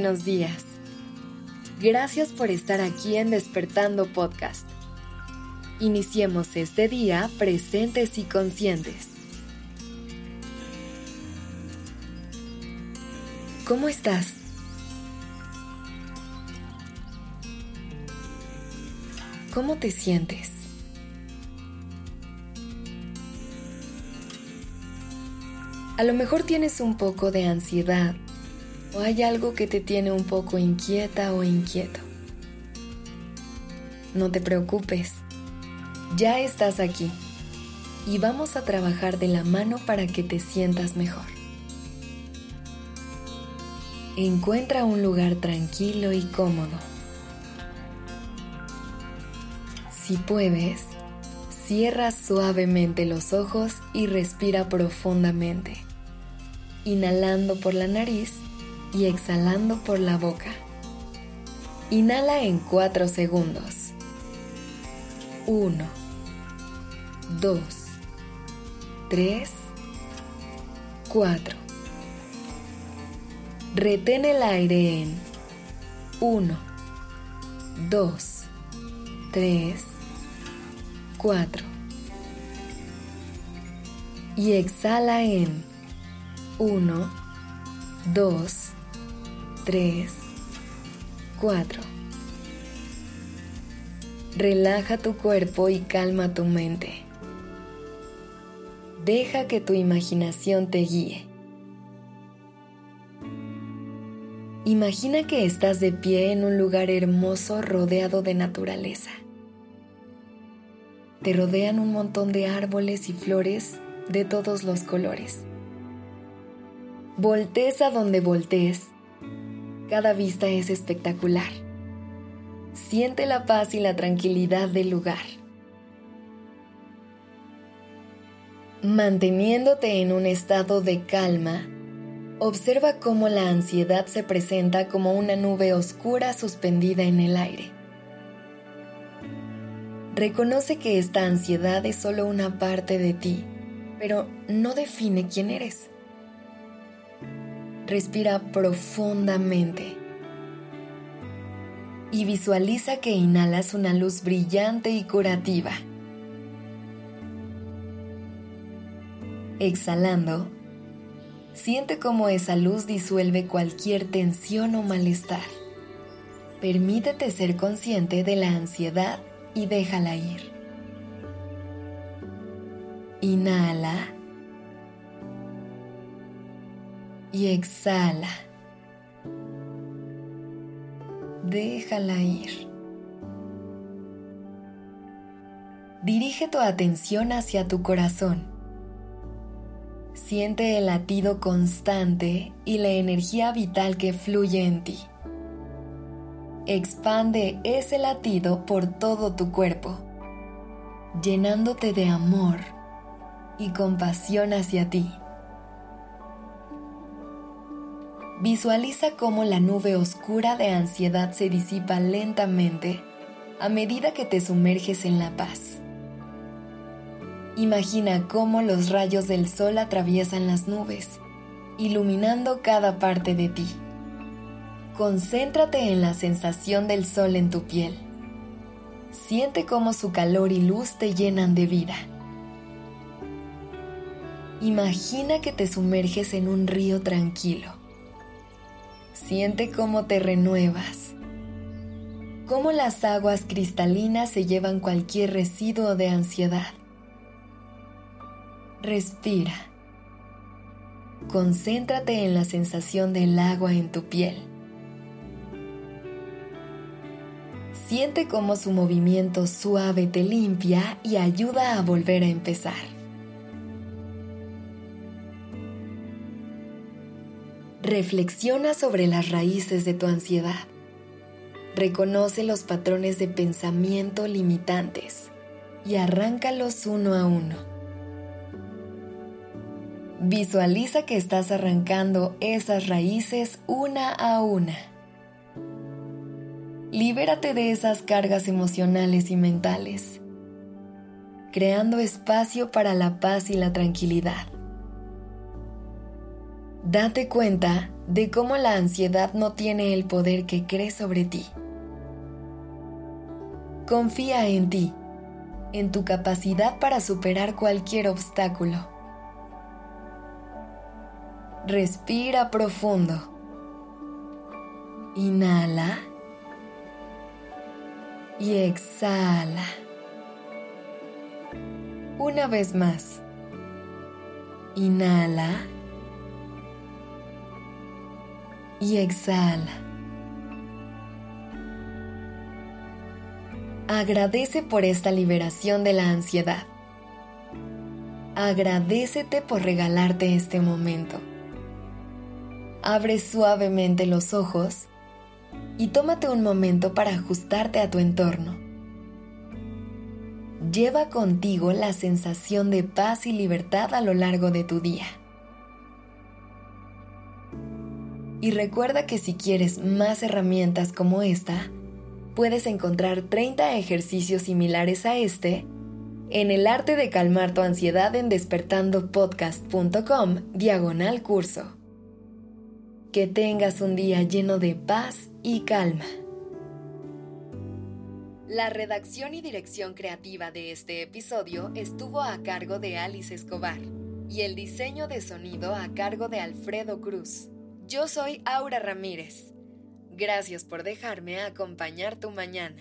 buenos días. Gracias por estar aquí en Despertando Podcast. Iniciemos este día presentes y conscientes. ¿Cómo estás? ¿Cómo te sientes? A lo mejor tienes un poco de ansiedad o hay algo que te tiene un poco inquieta o inquieto. No te preocupes, ya estás aquí y vamos a trabajar de la mano para que te sientas mejor. Encuentra un lugar tranquilo y cómodo. Si puedes, cierra suavemente los ojos y respira profundamente, inhalando por la nariz y exhalando por la boca. Inhala en 4 segundos. 1, 2, 3, 4. Retén el aire en 1, 2, 3, 4. Y exhala en 1, 2, 3, 4. Relaja tu cuerpo y calma tu mente. Deja que tu imaginación te guíe. Imagina que estás de pie en un lugar hermoso rodeado de naturaleza. Te rodean un montón de árboles y flores de todos los colores. Voltes a donde voltees cada vista es espectacular. Siente la paz y la tranquilidad del lugar. Manteniéndote en un estado de calma, observa cómo la ansiedad se presenta como una nube oscura suspendida en el aire. Reconoce que esta ansiedad es solo una parte de ti, pero no define quién eres. Respira profundamente y visualiza que inhalas una luz brillante y curativa. Exhalando, siente cómo esa luz disuelve cualquier tensión o malestar. Permítete ser consciente de la ansiedad y déjala ir. Inhala. Y exhala. Déjala ir. Dirige tu atención hacia tu corazón. Siente el latido constante y la energía vital que fluye en ti. Expande ese latido por todo tu cuerpo, llenándote de amor y compasión hacia ti. Visualiza cómo la nube oscura de ansiedad se disipa lentamente a medida que te sumerges en la paz. Imagina cómo los rayos del sol atraviesan las nubes, iluminando cada parte de ti. Concéntrate en la sensación del sol en tu piel. Siente cómo su calor y luz te llenan de vida. Imagina que te sumerges en un río tranquilo Siente cómo te renuevas, cómo las aguas cristalinas se llevan cualquier residuo de ansiedad. Respira. Concéntrate en la sensación del agua en tu piel. Siente cómo su movimiento suave te limpia y ayuda a volver a empezar. Reflexiona sobre las raíces de tu ansiedad. Reconoce los patrones de pensamiento limitantes y arráncalos uno a uno. Visualiza que estás arrancando esas raíces una a una. Libérate de esas cargas emocionales y mentales, creando espacio para la paz y la tranquilidad. Date cuenta de cómo la ansiedad no tiene el poder que crees sobre ti. Confía en ti, en tu capacidad para superar cualquier obstáculo. Respira profundo. Inhala. Y exhala. Una vez más. Inhala. Y exhala. Agradece por esta liberación de la ansiedad. Agradecete por regalarte este momento. Abre suavemente los ojos y tómate un momento para ajustarte a tu entorno. Lleva contigo la sensación de paz y libertad a lo largo de tu día. Y recuerda que si quieres más herramientas como esta, puedes encontrar 30 ejercicios similares a este en el arte de calmar tu ansiedad en despertandopodcast.com diagonal curso. Que tengas un día lleno de paz y calma. La redacción y dirección creativa de este episodio estuvo a cargo de Alice Escobar y el diseño de sonido a cargo de Alfredo Cruz. Yo soy Aura Ramírez. Gracias por dejarme acompañar tu mañana.